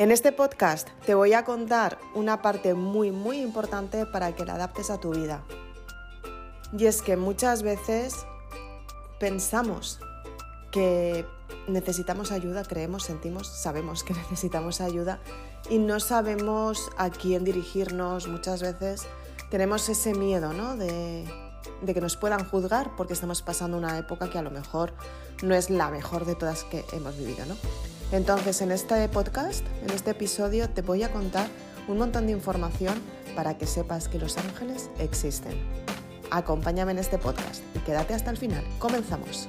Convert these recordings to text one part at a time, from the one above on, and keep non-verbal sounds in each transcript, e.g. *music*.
En este podcast te voy a contar una parte muy muy importante para que la adaptes a tu vida. Y es que muchas veces pensamos que necesitamos ayuda, creemos, sentimos, sabemos que *laughs* necesitamos ayuda y no sabemos a quién dirigirnos. Muchas veces tenemos ese miedo ¿no? de, que nos puedan juzgar porque estamos pasando una época que a lo mejor no es la mejor de todas que hemos vivido. ¿no? Entonces, en este podcast, en este episodio, te voy a contar un montón de información para que sepas que los ángeles existen. Acompáñame en este podcast y quédate hasta el final. Comenzamos.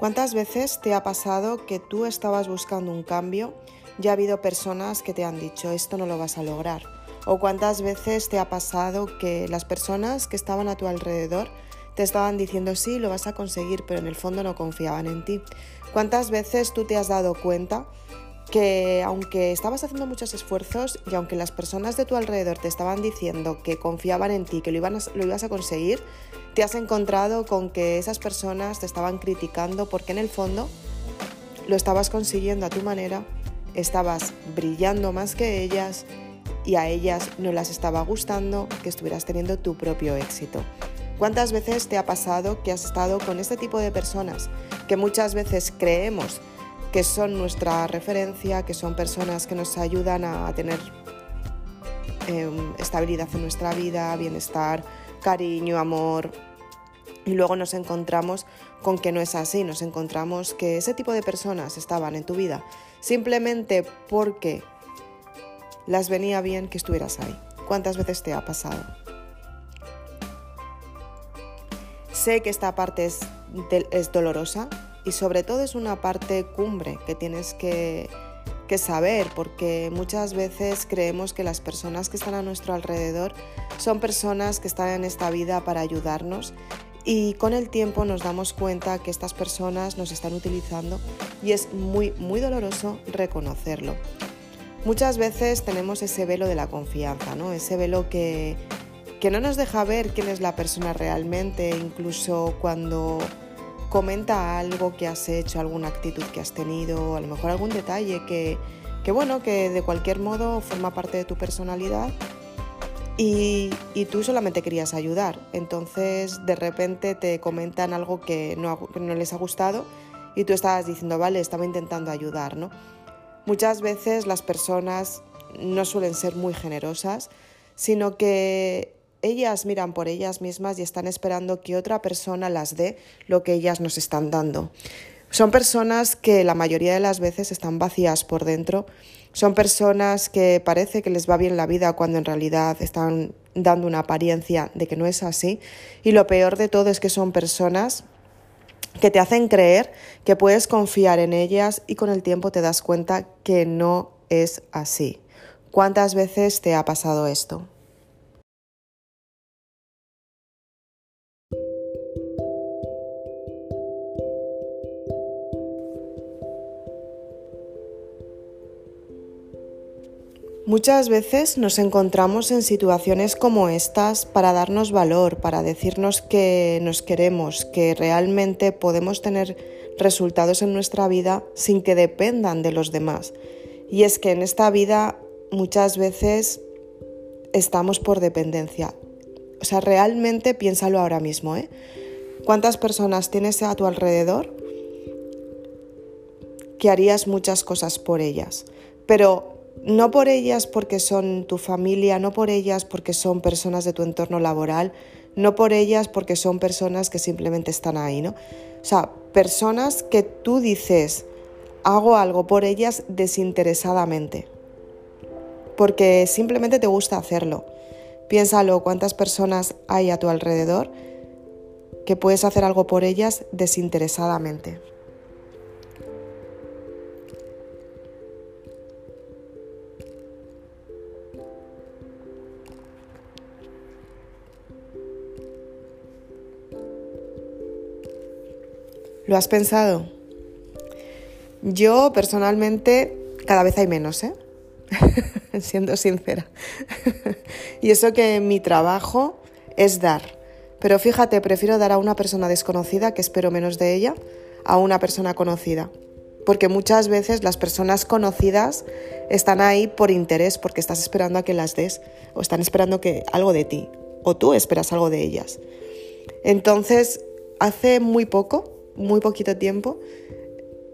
¿Cuántas veces te ha pasado que tú estabas buscando un cambio y ha habido personas que te han dicho esto no lo vas a lograr? ¿O cuántas veces te ha pasado que las personas que estaban a tu alrededor te estaban diciendo sí, lo vas a conseguir, pero en el fondo no confiaban en ti? ¿Cuántas veces tú te has dado cuenta que aunque estabas haciendo muchos esfuerzos y aunque las personas de tu alrededor te estaban diciendo que confiaban en ti, que lo, lo ibas a conseguir, te has encontrado con que esas personas te estaban criticando porque en el fondo lo estabas consiguiendo a tu manera, estabas brillando más que ellas y a ellas no las estaba gustando que estuvieras teniendo tu propio éxito. ¿Cuántas veces te ha pasado que has estado con este tipo de personas que muchas veces creemos que son nuestra referencia, que son personas que nos ayudan a tener em, estabilidad en nuestra vida, bienestar, cariño, amor. Y luego nos encontramos con que no es así, nos encontramos que ese tipo de personas estaban en tu vida simplemente porque las venía bien que estuvieras ahí. ¿Cuántas veces te ha pasado? Sé que esta parte es, dolorosa, y sobre todo es una parte cumbre que tienes que, saber porque muchas veces creemos que las personas que están a nuestro alrededor son personas que están en esta vida para ayudarnos y con el tiempo nos damos cuenta que estas personas nos están utilizando y es muy muy doloroso reconocerlo. Muchas veces tenemos ese velo de la confianza, ¿no? Ese velo que, que no nos deja ver quién es la persona realmente, incluso cuando comenta algo que has hecho, alguna actitud que has tenido, a lo mejor algún detalle que, bueno, que de cualquier modo forma parte de tu personalidad y, tú solamente querías ayudar. Entonces de repente te comentan algo que no, no les ha gustado y tú estabas diciendo, vale, estaba intentando ayudar, ¿no? Muchas veces las personas no suelen ser muy generosas, sino que ellas miran por ellas mismas y están esperando que otra persona las dé lo que ellas nos están dando. Son personas que la mayoría de las veces están vacías por dentro, son personas que parece que les va bien la vida cuando en realidad están dando una apariencia de que no es así y lo peor de todo es que son personas que te hacen creer que puedes confiar en ellas y con el tiempo te das cuenta que no es así. ¿Cuántas veces te ha pasado esto? Muchas veces nos encontramos en situaciones como estas para darnos valor, para decirnos que nos queremos, que realmente podemos tener resultados en nuestra vida sin que dependan de los demás. Y es que en esta vida muchas veces estamos por dependencia. O sea, realmente piénsalo ahora mismo, ¿eh? ¿Cuántas personas tienes a tu alrededor que harías muchas cosas por ellas? Pero no por ellas porque son tu familia, no por ellas porque son personas de tu entorno laboral, no por ellas porque son personas que simplemente están ahí, ¿no? O sea, personas que tú dices, hago algo por ellas desinteresadamente, porque simplemente te gusta hacerlo. Piénsalo, cuántas personas hay a tu alrededor que puedes hacer algo por ellas desinteresadamente. ¿Lo has pensado? Yo personalmente cada vez hay menos, ¿eh? *laughs* siendo sincera. *laughs* y eso que mi trabajo es dar. Pero fíjate, prefiero dar a una persona desconocida, que espero menos de ella, a una persona conocida. Porque muchas veces las personas conocidas están ahí por interés, porque estás esperando a que las des, o están esperando que algo de ti, o tú esperas algo de ellas. Entonces, hace muy poco, muy poquito tiempo,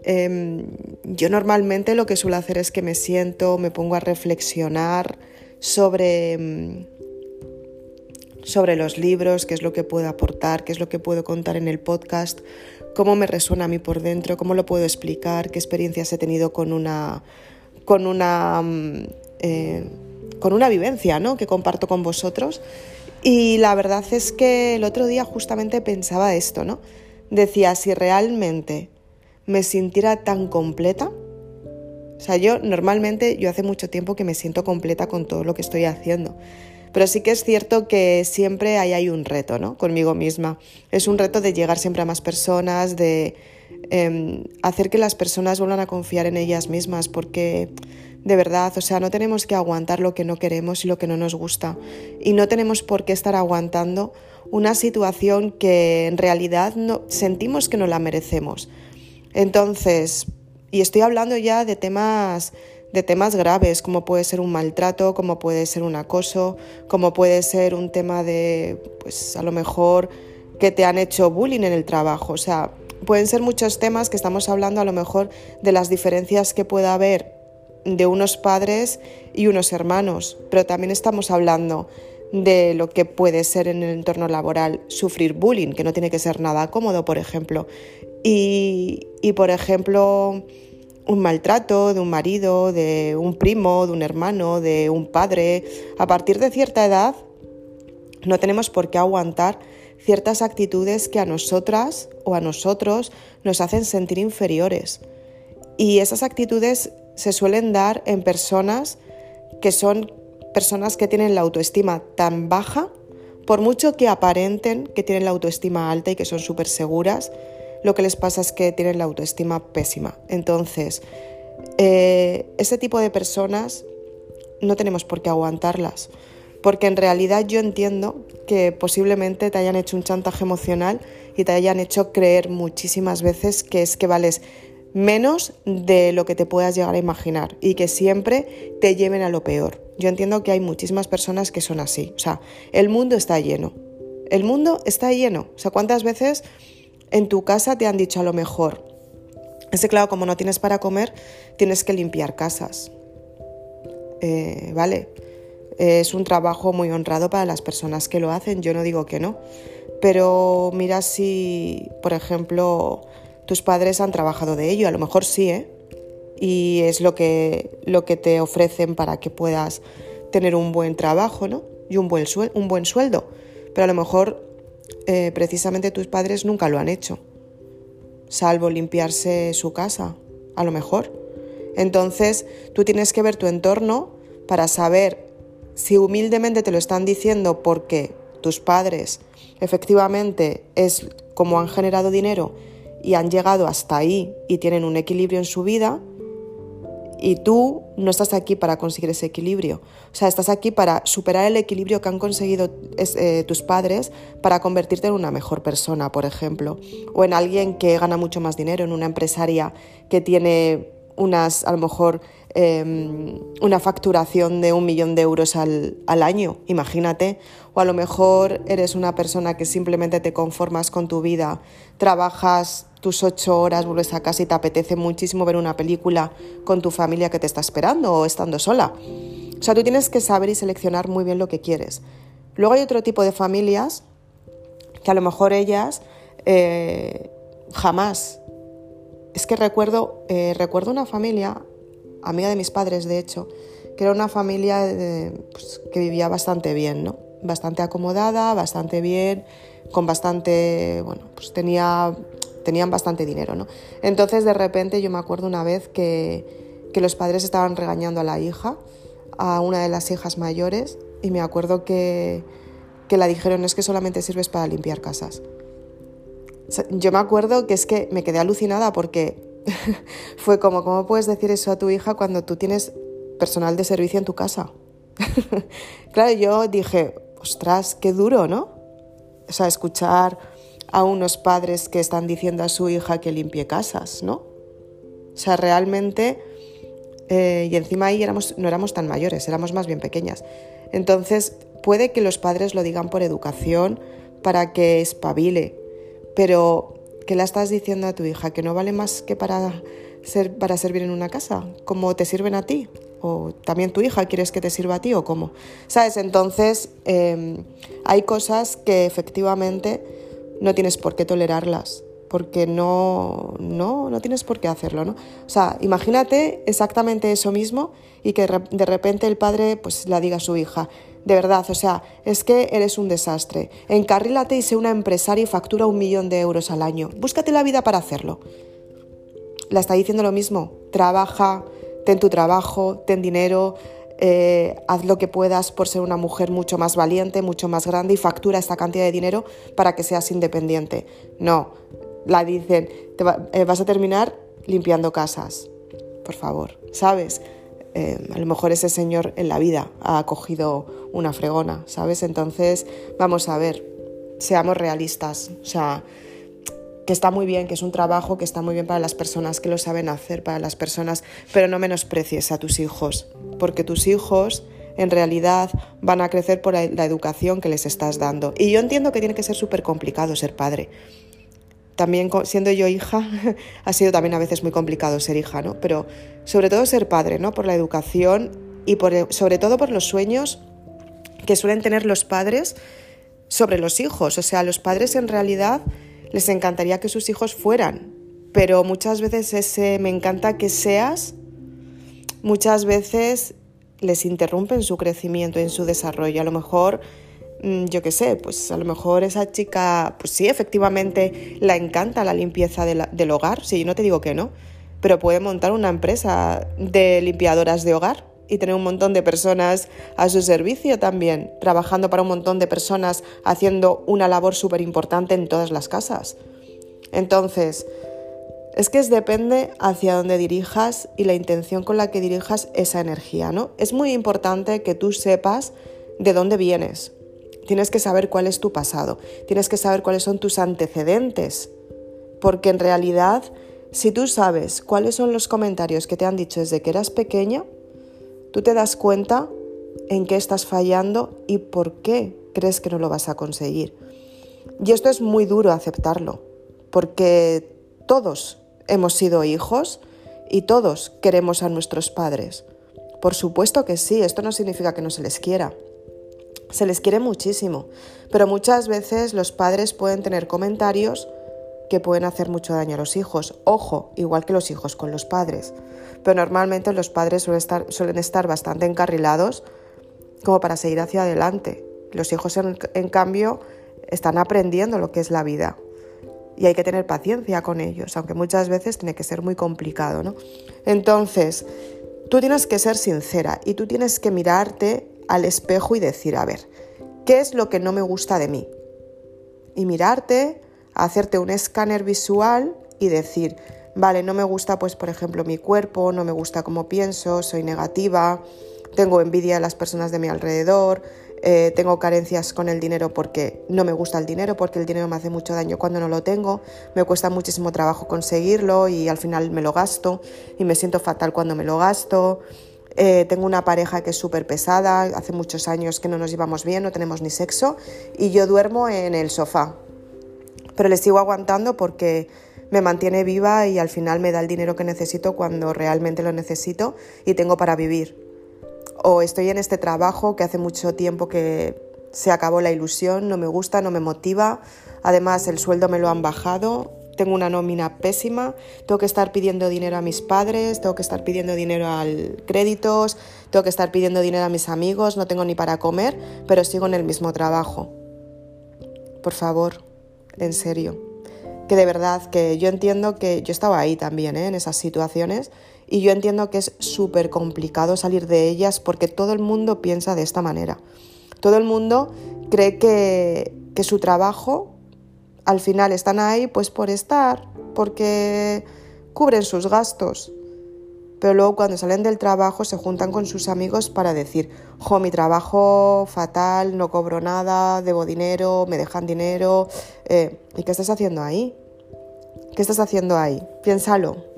em, yo normalmente lo que suelo hacer es que me siento, me pongo a reflexionar sobre, em, sobre los libros, qué es lo que puedo aportar, qué es lo que puedo contar en el podcast, cómo me resuena a mí por dentro, cómo lo puedo explicar, qué experiencias he tenido con una, con una, mm, eh, con una vivencia ¿no? que comparto con vosotros. Y la verdad es que el otro día justamente pensaba esto, ¿no? Decía, si realmente me sintiera tan completa, o sea, yo normalmente, yo hace mucho tiempo que me siento completa con todo lo que estoy haciendo. Pero sí que es cierto que siempre hay, hay un reto, ¿no? Conmigo misma. Es un reto de llegar siempre a más personas, de em, hacer que las personas vuelvan a confiar en ellas mismas, porque de verdad, o sea, no tenemos que aguantar lo que no queremos y lo que no nos gusta. Y no tenemos por qué estar aguantando una situación que en realidad no, sentimos que no la merecemos. Entonces, y estoy hablando ya de temas de temas graves, como puede ser un maltrato, como puede ser un acoso, como puede ser un tema de, pues a lo mejor que te han hecho bullying en el trabajo. O sea, pueden ser muchos temas que estamos hablando a lo mejor de las diferencias que pueda haber de unos padres y unos hermanos, pero también estamos hablando de lo que puede ser en el entorno laboral sufrir bullying, que no tiene que ser nada cómodo, por ejemplo. Y, y por ejemplo, un maltrato de un marido, de un primo, de un hermano, de un padre. A partir de cierta edad no tenemos por qué aguantar ciertas actitudes que a nosotras o a nosotros nos hacen sentir inferiores. Y esas actitudes se suelen dar en personas que son personas que tienen la autoestima tan baja, por mucho que aparenten que tienen la autoestima alta y que son súper seguras, lo que les pasa es que tienen la autoestima pésima. Entonces, eh, ese tipo de personas no tenemos por qué aguantarlas, porque en realidad yo entiendo que posiblemente te hayan hecho un chantaje emocional y te hayan hecho creer muchísimas veces que es que vales menos de lo que te puedas llegar a imaginar y que siempre te lleven a lo peor. Yo entiendo que hay muchísimas personas que son así. O sea, el mundo está lleno. El mundo está lleno. O sea, ¿cuántas veces en tu casa te han dicho a lo mejor, es que claro, como no tienes para comer, tienes que limpiar casas. Eh, vale, es un trabajo muy honrado para las personas que lo hacen, yo no digo que no, pero mira si, por ejemplo, tus padres han trabajado de ello, a lo mejor sí, ¿eh? Y es lo que, lo que te ofrecen para que puedas tener un buen trabajo, ¿no? Y un buen, un buen sueldo. Pero a lo mejor eh, precisamente tus padres nunca lo han hecho, salvo limpiarse su casa, a lo mejor. Entonces tú tienes que ver tu entorno para saber si humildemente te lo están diciendo porque tus padres efectivamente es como han generado dinero y han llegado hasta ahí y tienen un equilibrio en su vida, y tú no estás aquí para conseguir ese equilibrio. O sea, estás aquí para superar el equilibrio que han conseguido eh, tus padres para convertirte en una mejor persona, por ejemplo. O en alguien que gana mucho más dinero, en una empresaria que tiene unas, a lo mejor, em, una facturación de un millón de euros al, al año, imagínate. O a lo mejor eres una persona que simplemente te conformas con tu vida, trabajas tus ocho horas, vuelves a casa y te apetece muchísimo ver una película con tu familia que te está esperando o estando sola. O sea, tú tienes que saber y seleccionar muy bien lo que quieres. Luego hay otro tipo de familias que a lo mejor ellas eh, jamás. Es que recuerdo, eh, recuerdo una familia, amiga de mis padres de hecho, que era una familia pues, que vivía bastante bien, ¿no? Bastante acomodada, bastante bien, con bastante, bueno, pues tenía tenían bastante dinero, ¿no? Entonces de repente yo me acuerdo una vez que, que los padres estaban regañando a la hija, a una de las hijas mayores, y me acuerdo que, que la dijeron es que solamente sirves para limpiar casas. Yo me acuerdo que es que me quedé alucinada porque *laughs* fue como, ¿cómo puedes decir eso a tu hija cuando tú tienes personal de servicio en tu casa? *laughs* claro, yo dije, ostras, qué duro, ¿no? O sea, escuchar a unos padres que están diciendo a su hija que limpie casas, ¿no? O sea, realmente, eh, y encima ahí no éramos tan mayores, éramos más bien pequeñas. Entonces, puede que los padres lo digan por educación, para que espabile, pero ¿qué le estás diciendo a tu hija? ¿Que no vale más que para, ser, para servir en una casa? ¿Cómo te sirven a ti? ¿O también tu hija quieres que te sirva a ti o cómo? ¿Sabes? Entonces, em, hay cosas que efectivamente no tienes por qué tolerarlas porque no, no, no tienes por qué hacerlo, ¿no? O sea, imagínate exactamente eso mismo y que de repente el padre pues la diga a su hija, de verdad, o sea, es que eres un desastre, encarrílate y sé una empresaria y factura un millón de euros al año, búscate la vida para hacerlo. La está diciendo lo mismo, trabaja, ten tu trabajo, ten dinero, eh, haz lo que puedas por ser una mujer mucho más valiente, mucho más grande y factura esta cantidad de dinero para que seas independiente. No, la dicen, te eh, vas a terminar limpiando casas, por favor, ¿sabes? Eh, a lo mejor ese señor en la vida ha cogido una fregona, ¿sabes? Entonces, vamos a ver, seamos realistas, o sea, que está muy bien, que es un trabajo que está muy bien para las personas que lo saben hacer, para las personas, pero no menosprecies a tus hijos, porque tus hijos en realidad van a crecer por la educación que les estás dando. Y yo entiendo que tiene que ser súper complicado ser padre, también siendo yo hija, *laughs* ha sido también a veces muy complicado ser hija, ¿no? Pero sobre todo ser padre, ¿no? Por la educación y por, sobre todo por los sueños que suelen tener los padres sobre los hijos. O sea, los padres en realidad les encantaría que sus hijos fueran, pero muchas veces ese me encanta que seas, muchas veces les interrumpen su crecimiento, en su desarrollo. A lo mejor Mm, yo qué sé, pues a lo mejor esa chica, pues sí, efectivamente la encanta la limpieza del hogar, sí, no te digo que no, pero puede montar una empresa de limpiadoras de hogar y tener un montón de personas a su servicio también, trabajando para un montón de personas, haciendo una labor súper importante en todas las casas. Entonces, es que es depende hacia dónde dirijas y la intención con la que dirijas esa energía, ¿no? Es muy importante que tú sepas de dónde vienes, Tienes que saber cuál es tu pasado, tienes que saber cuáles son tus antecedentes, porque en realidad, si tú sabes cuáles son los comentarios que te han dicho desde que eras pequeña, tú te das cuenta en qué estás fallando y por qué crees que no lo vas a conseguir. Y esto es muy duro aceptarlo, porque todos hemos sido hijos y todos queremos a nuestros padres. Por supuesto que sí, esto no significa que no se les quiera. Se les quiere muchísimo, pero muchas veces los padres pueden tener comentarios que pueden hacer mucho daño a los hijos. Ojo, igual que los hijos con los padres. Pero normalmente los padres suelen estar, suelen estar bastante encarrilados como para seguir hacia adelante. Los hijos, en, en cambio, están aprendiendo lo que es la vida. Y hay que tener paciencia con ellos, aunque muchas veces tiene que ser muy complicado. ¿no? Entonces, tú tienes que ser sincera y tú tienes que mirarte al espejo y decir, a ver, ¿qué es lo que no me gusta de mí? Y mirarte, hacerte un escáner visual y decir, vale, no me gusta pues por ejemplo mi cuerpo, no me gusta cómo pienso, soy negativa, tengo envidia de las personas de mi alrededor, eh, tengo carencias con el dinero porque no me gusta el dinero, porque el dinero me hace mucho daño cuando no lo tengo, me cuesta muchísimo trabajo conseguirlo y al final me lo gasto y me siento fatal cuando me lo gasto. Eh, tengo una pareja que es súper pesada, hace muchos años que no nos llevamos bien, no tenemos ni sexo y yo duermo en el sofá. Pero le sigo aguantando porque me mantiene viva y al final me da el dinero que necesito cuando realmente lo necesito y tengo para vivir. O estoy en este trabajo que hace mucho tiempo que se acabó la ilusión, no me gusta, no me motiva. Además, el sueldo me lo han bajado tengo una nómina pésima, tengo que estar pidiendo dinero a mis padres, tengo que estar pidiendo dinero al créditos, tengo que estar pidiendo dinero a mis amigos, no tengo ni para comer, pero sigo en el mismo trabajo. Por favor, en serio. Que de verdad, que yo entiendo que yo estaba ahí también, ¿eh? en esas situaciones, y yo entiendo que es súper complicado salir de ellas porque todo el mundo piensa de esta manera. Todo el mundo cree que, que su trabajo al final están ahí pues por estar, porque cubren sus gastos. Pero luego cuando salen del trabajo se juntan con sus amigos para decir, jo, mi trabajo fatal, no cobro nada, debo dinero, me dejan dinero. Eh, ¿Y qué estás haciendo ahí? ¿Qué estás haciendo ahí? Piénsalo.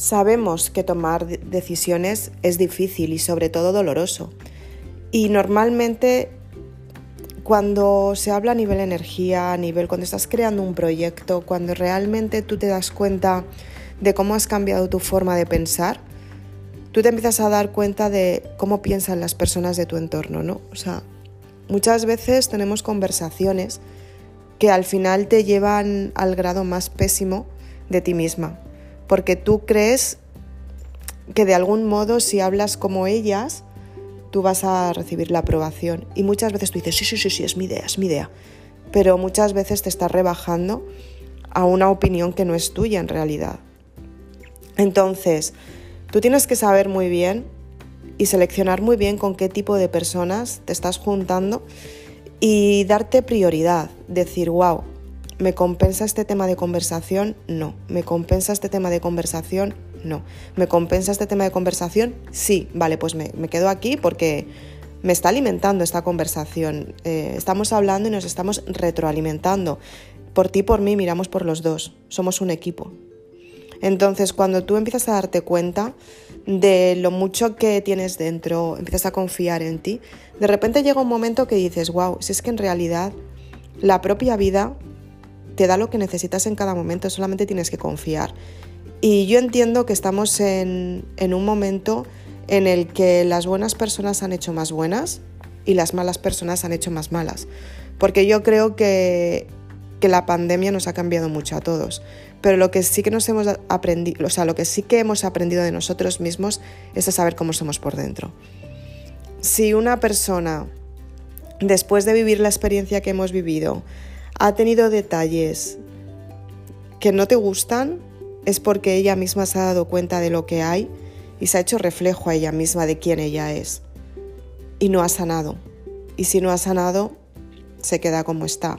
Sabemos que tomar decisiones es difícil y sobre todo doloroso. Y normalmente cuando se habla a nivel energía, a nivel cuando estás creando un proyecto, cuando realmente tú te das cuenta de cómo has cambiado tu forma de pensar, tú te empiezas a dar cuenta de cómo piensan las personas de tu entorno, ¿no? O sea, muchas veces tenemos conversaciones que al final te llevan al grado más pésimo de ti misma porque tú crees que de algún modo si hablas como ellas, tú vas a recibir la aprobación. Y muchas veces tú dices, sí, sí, sí, sí, es mi idea, es mi idea. Pero muchas veces te estás rebajando a una opinión que no es tuya en realidad. Entonces, tú tienes que saber muy bien y seleccionar muy bien con qué tipo de personas te estás juntando y darte prioridad. Decir, wow, ¿Me compensa este tema de conversación? No. ¿Me compensa este tema de conversación? No. ¿Me compensa este tema de conversación? Sí. Vale, pues me, quedo aquí porque me está alimentando esta conversación. Eh, estamos hablando y nos estamos retroalimentando. Por ti, por mí, miramos por los dos. Somos un equipo. Entonces, cuando tú empiezas a darte cuenta de lo mucho que tienes dentro, empiezas a confiar en ti, de repente llega un momento que dices, wow, si es que en realidad la propia vida te da lo que necesitas en cada momento, solamente tienes que confiar. Y yo entiendo que estamos en, un momento en el que las buenas personas han hecho más buenas y las malas personas han hecho más malas. Porque yo creo que, que la pandemia nos ha cambiado mucho a todos. Pero lo que sí que nos hemos aprendido, o sea, lo que sí que hemos aprendido de nosotros mismos es a saber cómo somos por dentro. Si una persona, después de vivir la experiencia que hemos vivido, ha tenido detalles que no te gustan, es porque ella misma se ha dado cuenta de lo que hay y se ha hecho reflejo a ella misma de quién ella es. Y no ha sanado. Y si no ha sanado, se queda como está.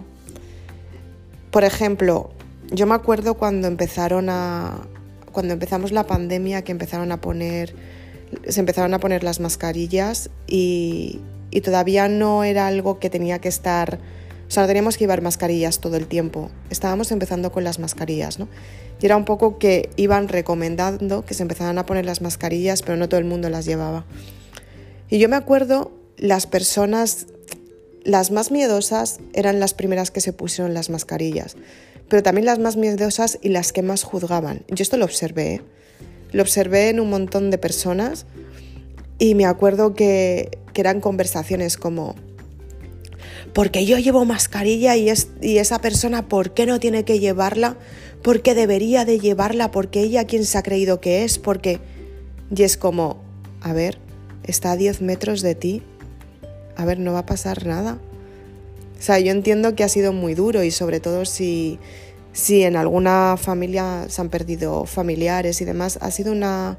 Por ejemplo, yo me acuerdo cuando empezaron a. cuando empezamos la pandemia, que empezaron a poner. se empezaron a poner las mascarillas y, y todavía no era algo que tenía que estar o sea, teníamos que llevar mascarillas todo el tiempo. Estábamos empezando con las mascarillas, ¿no? Y era un poco que iban recomendando que se empezaran a poner las mascarillas, pero no todo el mundo las llevaba. Y yo me acuerdo, las personas, las más miedosas eran las primeras que se pusieron las mascarillas, pero también las más miedosas y las que más juzgaban. Yo esto lo observé, ¿eh? lo observé en un montón de personas y me acuerdo que, que eran conversaciones como, porque yo llevo mascarilla y, es, y esa persona, ¿por qué no tiene que llevarla? ¿Por qué debería de llevarla? Porque ella quien se ha creído que es, porque... Y es como, a ver, está a 10 metros de ti, a ver, no va a pasar nada. O sea, yo entiendo que ha sido muy duro y sobre todo si, si en alguna familia se han perdido familiares y demás, ha sido una,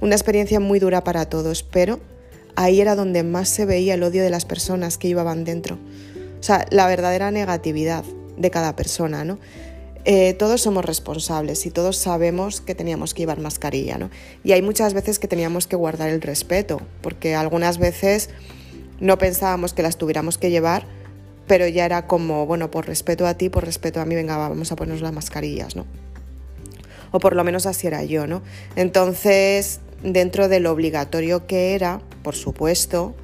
una experiencia muy dura para todos, pero ahí era donde más se veía el odio de las personas que llevaban dentro. O sea, la verdadera negatividad de cada persona, ¿no? Eh, todos somos responsables y todos sabemos que teníamos que llevar mascarilla, ¿no? Y hay muchas veces que teníamos que guardar el respeto, porque algunas veces no pensábamos que las tuviéramos que llevar, pero ya era como, bueno, por respeto a ti, por respeto a mí, venga, vamos a ponernos las mascarillas, ¿no? O por lo menos así era yo, ¿no? Entonces, dentro de lo obligatorio que era, por supuesto,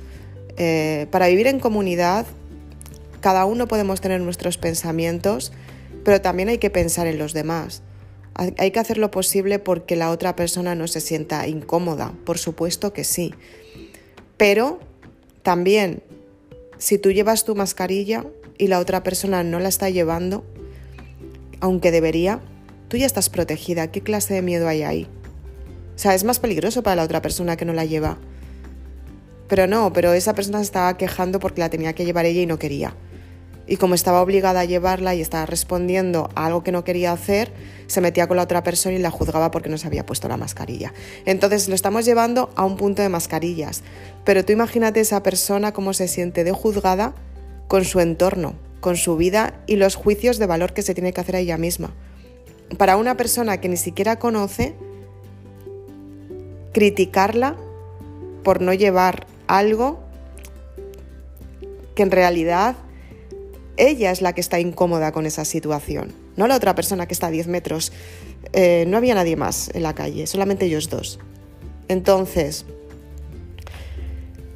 eh, para vivir en comunidad cada uno podemos tener nuestros pensamientos, pero también hay que pensar en los demás. Hay que hacer lo posible porque la otra persona no se sienta incómoda, por supuesto que sí. Pero también, si tú llevas tu mascarilla y la otra persona no la está llevando, aunque debería, tú ya estás protegida. ¿Qué clase de miedo hay ahí? O sea, es más peligroso para la otra persona que no la lleva. Pero no, pero esa persona se estaba quejando porque la tenía que llevar ella y no quería. Y como estaba obligada a llevarla y estaba respondiendo a algo que no quería hacer, se metía con la otra persona y la juzgaba porque no se había puesto la mascarilla. Entonces lo estamos llevando a un punto de mascarillas, pero tú imagínate esa persona cómo se siente de juzgada con su entorno, con su vida y los juicios de valor que se tiene que hacer a ella misma. Para una persona que ni siquiera conoce, criticarla por no llevar algo que en realidad ella es la que está incómoda con esa situación, no la otra persona que está a 10 metros. Eh, no había nadie más en la calle, solamente ellos dos. Entonces,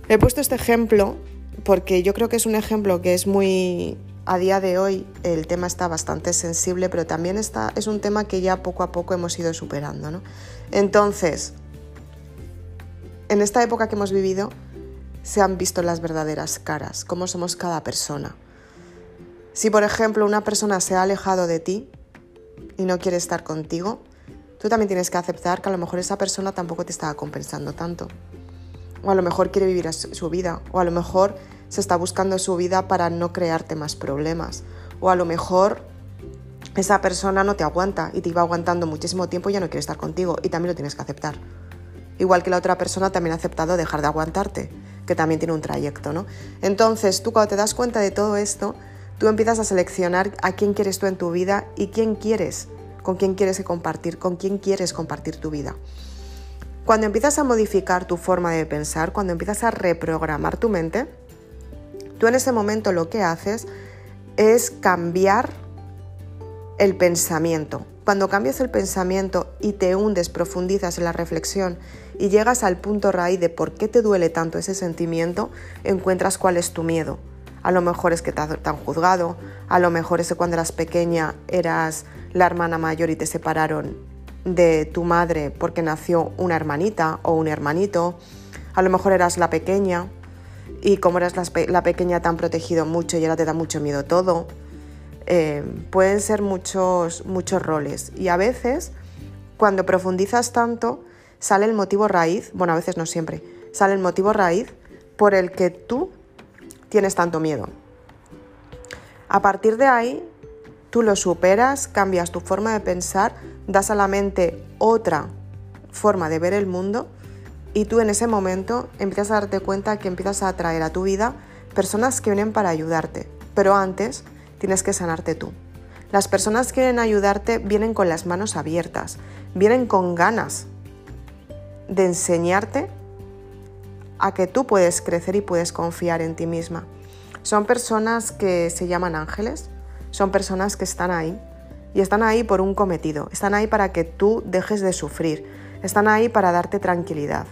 he puesto este ejemplo porque yo creo que es un ejemplo que es muy... A día de hoy el tema está bastante sensible, pero también está, es un tema que ya poco a poco hemos ido superando. ¿no? Entonces, en esta época que hemos vivido, se han visto las verdaderas caras, cómo somos cada persona. Si, por ejemplo, una persona se ha alejado de ti y no quiere estar contigo, tú también tienes que aceptar que a lo mejor esa persona tampoco te está compensando tanto. O a lo mejor quiere vivir su vida. O a lo mejor se está buscando su vida para no crearte más problemas. O a lo mejor esa persona no te aguanta y te iba aguantando muchísimo tiempo y ya no quiere estar contigo. Y también lo tienes que aceptar. Igual que la otra persona también ha aceptado dejar de aguantarte, que también tiene un trayecto, ¿no? Entonces, tú cuando te das cuenta de todo esto, Tú empiezas a seleccionar a quién quieres tú en tu vida y quién quieres, con quién quieres compartir, con quién quieres compartir tu vida. Cuando empiezas a modificar tu forma de pensar, cuando empiezas a reprogramar tu mente, tú en ese momento lo que haces es cambiar el pensamiento. Cuando cambias el pensamiento y te hundes, profundizas en la reflexión y llegas al punto raíz de por qué te duele tanto ese sentimiento, encuentras cuál es tu miedo a lo mejor es que te han juzgado, a lo mejor es que cuando eras pequeña eras la hermana mayor y te separaron de tu madre porque nació una hermanita o un hermanito, a lo mejor eras la pequeña y como eras la, pequeña te han protegido mucho y ahora te da mucho miedo todo. Eh, pueden ser muchos, muchos roles. Y a veces cuando profundizas tanto sale el motivo raíz, bueno a veces no siempre, sale el motivo raíz por el que tú tienes tanto miedo. A partir de ahí, tú lo superas, cambias tu forma de pensar, das a la mente otra forma de ver el mundo y tú en ese momento empiezas a darte cuenta que empiezas a atraer a tu vida personas que vienen para ayudarte, pero antes tienes que sanarte tú. Las personas que quieren ayudarte vienen con las manos abiertas, vienen con ganas de enseñarte a que tú puedes crecer y puedes confiar en ti misma. Son personas que se llaman ángeles, son personas que están ahí y están ahí por un cometido, están ahí para que tú dejes de sufrir, están ahí para darte tranquilidad,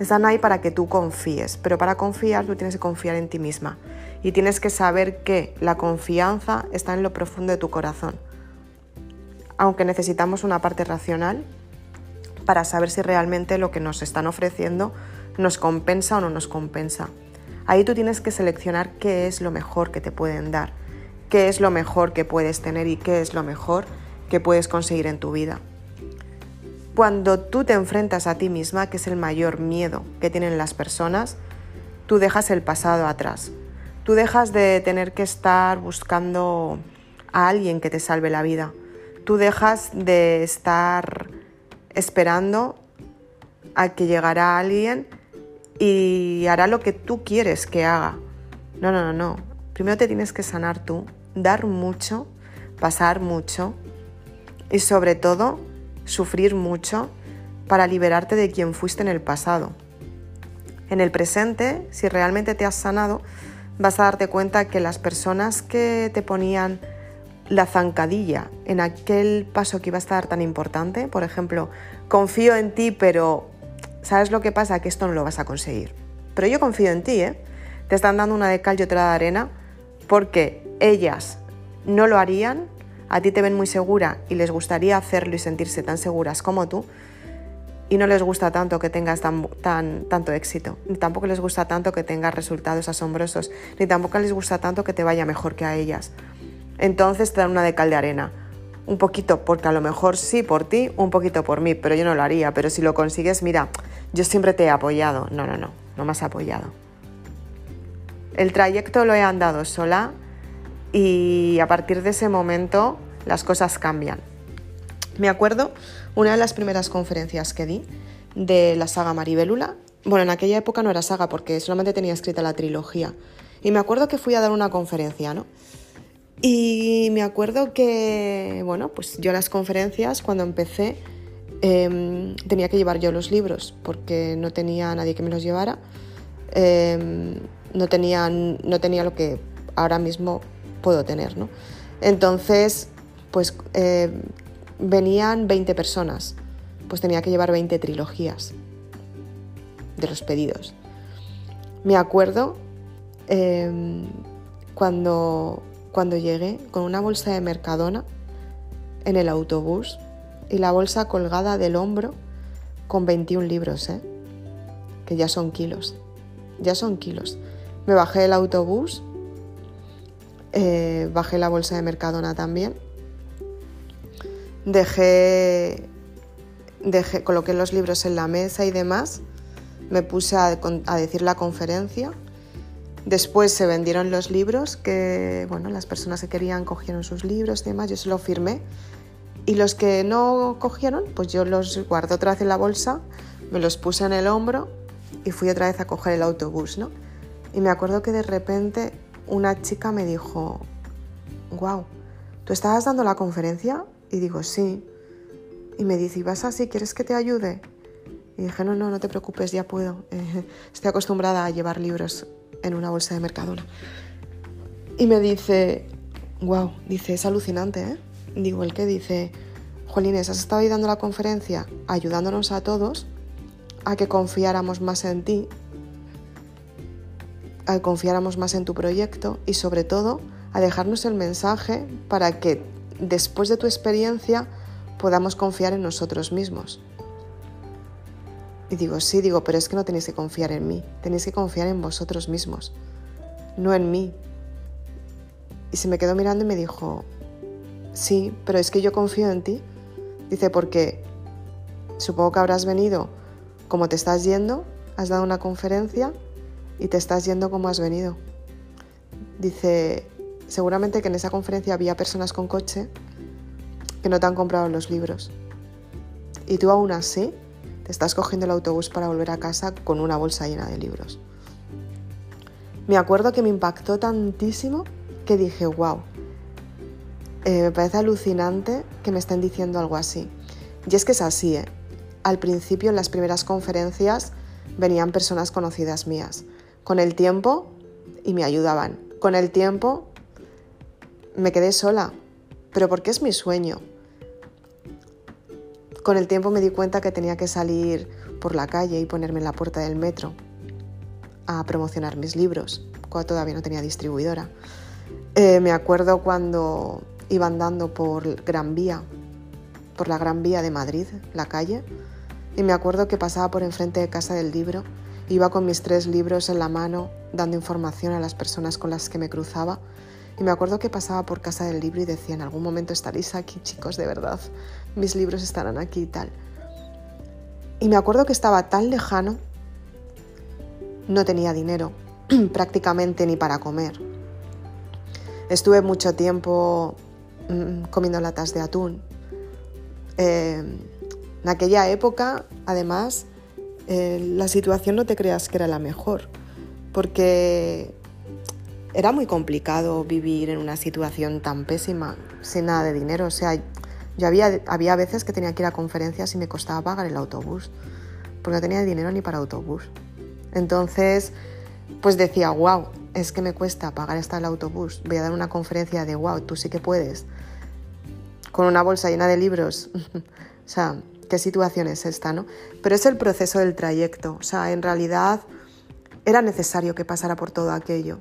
están ahí para que tú confíes, pero para confiar tú tienes que confiar en ti misma y tienes que saber que la confianza está en lo profundo de tu corazón. Aunque necesitamos una parte racional para saber si realmente lo que nos están ofreciendo nos compensa o no nos compensa. Ahí tú tienes que seleccionar qué es lo mejor que te pueden dar, qué es lo mejor que puedes tener y qué es lo mejor que puedes conseguir en tu vida. Cuando tú te enfrentas a ti misma, que es el mayor miedo que tienen las personas, tú dejas el pasado atrás. Tú dejas de tener que estar buscando a alguien que te salve la vida. Tú dejas de estar esperando a que llegara alguien y hará lo que tú quieres que haga. No, no, no, no. Primero te tienes que sanar tú, dar mucho, pasar mucho y sobre todo sufrir mucho para liberarte de quien fuiste en el pasado. En el presente, si realmente te has sanado, vas a darte cuenta que las personas que te ponían la zancadilla en aquel paso que iba a estar tan importante, por ejemplo, confío en ti, pero ¿Sabes lo que pasa? Que esto no lo vas a conseguir. Pero yo confío en ti, ¿eh? Te están dando una de cal y otra de arena porque ellas no lo harían, a ti te ven muy segura y les gustaría hacerlo y sentirse tan seguras como tú, y no les gusta tanto que tengas tan, tan, tanto éxito, ni tampoco les gusta tanto que tengas resultados asombrosos, ni tampoco les gusta tanto que te vaya mejor que a ellas. Entonces te dan una de cal de arena un poquito, porque a lo mejor sí por ti, un poquito por mí, pero yo no lo haría. Pero si lo consigues, mira, yo siempre te he apoyado. No, no, no, no me has apoyado. El trayecto lo he andado sola y a partir de ese momento las cosas cambian. Me acuerdo una de las primeras conferencias que di de la saga Maribelula. Bueno, en aquella época no era saga porque solamente tenía escrita la trilogía. Y me acuerdo que fui a dar una conferencia, ¿no? Y me acuerdo que, bueno, pues yo las conferencias cuando empecé em, tenía que llevar yo los libros porque no tenía nadie que me los llevara. Em, no, tenía, no tenía lo que ahora mismo puedo tener, ¿no? Entonces, pues eh, venían 20 personas, pues tenía que llevar 20 trilogías de los pedidos. Me acuerdo em, cuando, cuando llegué con una bolsa de Mercadona en el autobús y la bolsa colgada del hombro con 21 libros, ¿eh? que ya son kilos, ya son kilos. Me bajé del autobús, eh, bajé la bolsa de Mercadona también dejé, dejé, coloqué los libros en la mesa y demás, me puse a, decir la conferencia. Después se vendieron los libros, que bueno, las personas que querían cogieron sus libros y demás, yo se lo firmé. Y los que no cogieron, pues yo los guardé otra vez en la bolsa, me los puse en el hombro y fui otra vez a coger el autobús, ¿no? Y me acuerdo que de repente una chica me dijo, wow, ¿tú estabas dando la conferencia? Y digo, sí. Y me dice, ¿y vas así? ¿Quieres que te ayude? Y dije, no, no, no te preocupes, ya puedo. *laughs* estoy acostumbrada a llevar libros en una bolsa de Mercadona. Y me dice, wow, dice, es alucinante, ¿eh? Digo, el que dice, Jolines, has estado ahí dando la conferencia ayudándonos a todos a que confiáramos más en ti, a que confiáramos más en tu proyecto y sobre todo a dejarnos el mensaje para que después de tu experiencia podamos confiar en nosotros mismos. Y digo, sí, digo, pero es que no tenéis que confiar en mí, tenéis que confiar en vosotros mismos, no en mí. Y se me quedó mirando y me dijo, sí, pero es que yo confío en ti. Dice, porque supongo que habrás venido como te estás yendo, has dado una conferencia y te estás yendo como has venido. Dice, seguramente que en esa conferencia había personas con coche que no te han comprado los libros. Y tú aún así te estás cogiendo el autobús para volver a casa con una bolsa llena de libros. Me acuerdo que me impactó tantísimo que dije, wow, eh, me parece alucinante que me estén diciendo algo así. Y es que es así, ¿eh? Al principio, en las primeras conferencias, venían personas conocidas mías. Con el tiempo, y me ayudaban. Con el tiempo, me quedé sola, pero porque es mi sueño. Con el tiempo me di cuenta que tenía que salir por la calle y ponerme en la puerta del metro a promocionar mis libros, cuando todavía no tenía distribuidora. Eh, me acuerdo cuando iba andando por Gran Vía, por la Gran Vía de Madrid, la calle, y me acuerdo que pasaba por enfrente de Casa del Libro, iba con mis tres libros en la mano, dando información a las personas con las que me cruzaba y me acuerdo que pasaba por casa del libro y decía, en algún momento estaréis aquí, chicos, de verdad. Mis libros estarán aquí y tal. Y me acuerdo que estaba tan lejano, no tenía dinero *clears throat* prácticamente ni para comer. Estuve mucho tiempo mm, comiendo latas de atún. Eh, en aquella época, además, eh, la situación no te creas que era la mejor, porque era muy complicado vivir en una situación tan pésima, sin nada de dinero. O sea, yo había, había veces que tenía que ir a conferencias y me costaba pagar el autobús, porque no tenía dinero ni para autobús. Entonces, pues decía, wow, es que me cuesta pagar hasta el autobús. Voy a dar una conferencia de, wow, tú sí que puedes. Con una bolsa llena de libros. *laughs* o sea, qué situación es esta, ¿no? Pero es el proceso del trayecto. O sea, en realidad era necesario que pasara por todo aquello.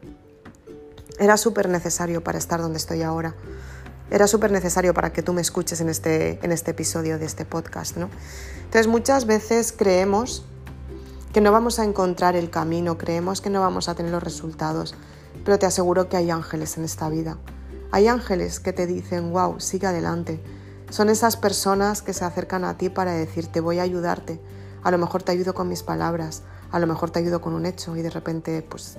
Era súper necesario para estar donde estoy ahora. Era súper necesario para que tú me escuches en este, en este episodio de este podcast. ¿no? Entonces muchas veces creemos que no vamos a encontrar el camino, creemos que no vamos a tener los resultados, pero te aseguro que hay ángeles en esta vida. Hay ángeles que te dicen, wow, sigue adelante. Son esas personas que se acercan a ti para decirte, voy a ayudarte. A lo mejor te ayudo con mis palabras, a lo mejor te ayudo con un hecho y de repente pues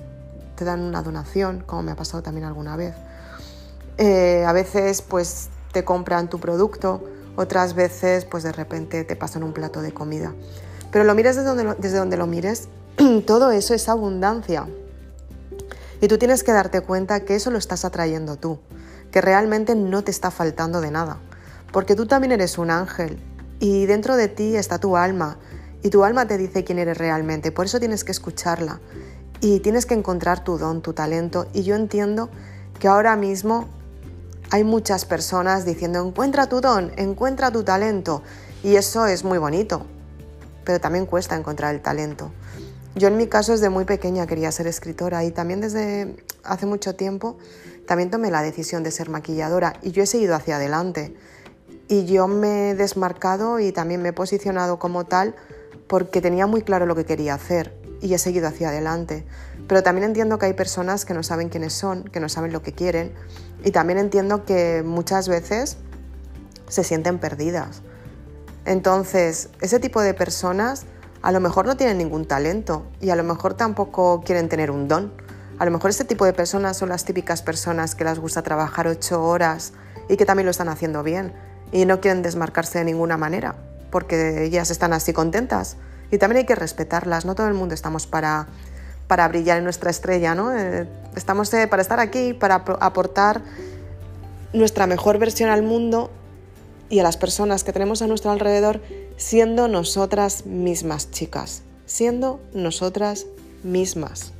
te dan una donación, como me ha pasado también alguna vez. Eh, a veces pues te compran tu producto, otras veces pues de repente te pasan un plato de comida. Pero lo mires desde donde lo, desde donde lo mires, *clears throat* todo eso es abundancia. Y tú tienes que darte cuenta que eso lo estás atrayendo tú, que realmente no te está faltando de nada. Porque tú también eres un ángel y dentro de ti está tu alma y tu alma te dice quién eres realmente. Por eso tienes que escucharla y tienes que encontrar tu don, tu talento. Y yo entiendo que ahora mismo hay muchas personas diciendo encuentra tu don, encuentra tu talento. Y eso es muy bonito, pero también cuesta encontrar el talento. Yo en mi caso desde muy pequeña quería ser escritora y también desde hace mucho tiempo también tomé la decisión de ser maquilladora y yo he seguido hacia adelante. Y yo me he desmarcado y también me he posicionado como tal porque tenía muy claro lo que quería hacer y he seguido hacia adelante. Pero también entiendo que hay personas que no saben quiénes son, que no saben lo que quieren y también entiendo que muchas veces se sienten perdidas. Entonces, ese tipo de personas a lo mejor no tienen ningún talento y a lo mejor tampoco quieren tener un don. A lo mejor este tipo de personas son las típicas personas que les gusta trabajar ocho horas y que también lo están haciendo bien y no quieren desmarcarse de ninguna manera porque ellas están así contentas y también hay que respetarlas, no todo el mundo estamos para, para brillar en nuestra estrella, ¿no? Eh, estamos eh, para estar aquí, para aportar nuestra mejor versión al mundo y a las personas que tenemos a nuestro alrededor siendo nosotras mismas, chicas, siendo nosotras mismas.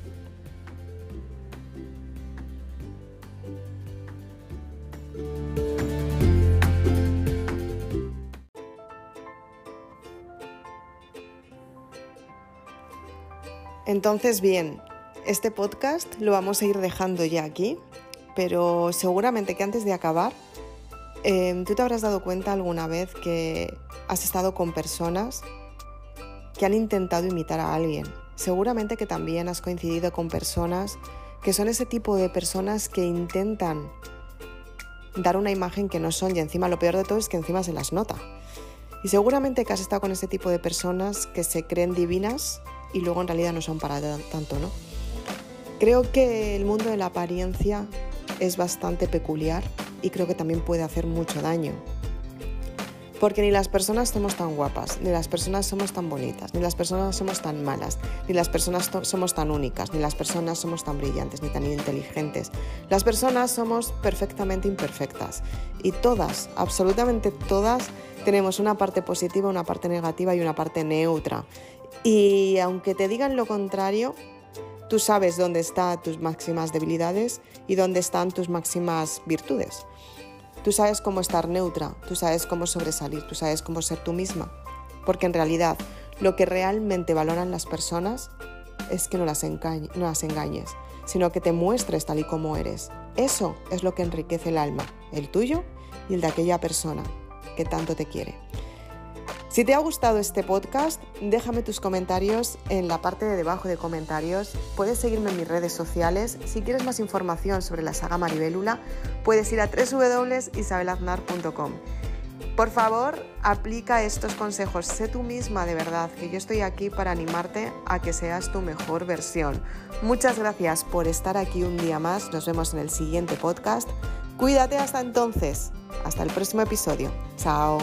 Entonces, bien, este podcast lo vamos a ir dejando ya aquí, pero seguramente que antes de acabar, em, tú te habrás dado cuenta alguna vez que has estado con personas que han intentado imitar a alguien. Seguramente que también has coincidido con personas que son ese tipo de personas que intentan dar una imagen que no son y encima lo peor de todo es que encima se las nota. Y seguramente que has estado con ese tipo de personas que se creen divinas y luego en realidad no son para tanto, ¿no? Creo que el mundo de la apariencia es bastante peculiar y creo que también puede hacer mucho daño. Porque ni las personas somos tan guapas, ni las personas somos tan bonitas, ni las personas somos tan malas, ni las personas somos tan únicas, ni las personas somos tan brillantes, ni tan inteligentes. Las personas somos perfectamente imperfectas y todas, absolutamente todas, tenemos una parte positiva, una parte negativa y una parte neutra. Y aunque te digan lo contrario, tú sabes dónde están tus máximas debilidades y dónde están tus máximas virtudes. Tú sabes cómo estar neutra, tú sabes cómo sobresalir, tú sabes cómo ser tú misma. Porque en realidad lo que realmente valoran las personas es que no las, no las engañes, sino que te muestres tal y como eres. Eso es lo que enriquece el alma, el tuyo y el de aquella persona que tanto te quiere. Si te ha gustado este podcast, déjame tus comentarios en la parte de debajo de comentarios. Puedes seguirme en mis redes sociales. Si quieres más información sobre la saga Maribélula, puedes ir a www.isabelaznar.com. Por favor, aplica estos consejos. Sé tú misma de verdad, que yo estoy aquí para animarte a que seas tu mejor versión. Muchas gracias por estar aquí un día más. Nos vemos en el siguiente podcast. Cuídate hasta entonces. Hasta el próximo episodio. Chao.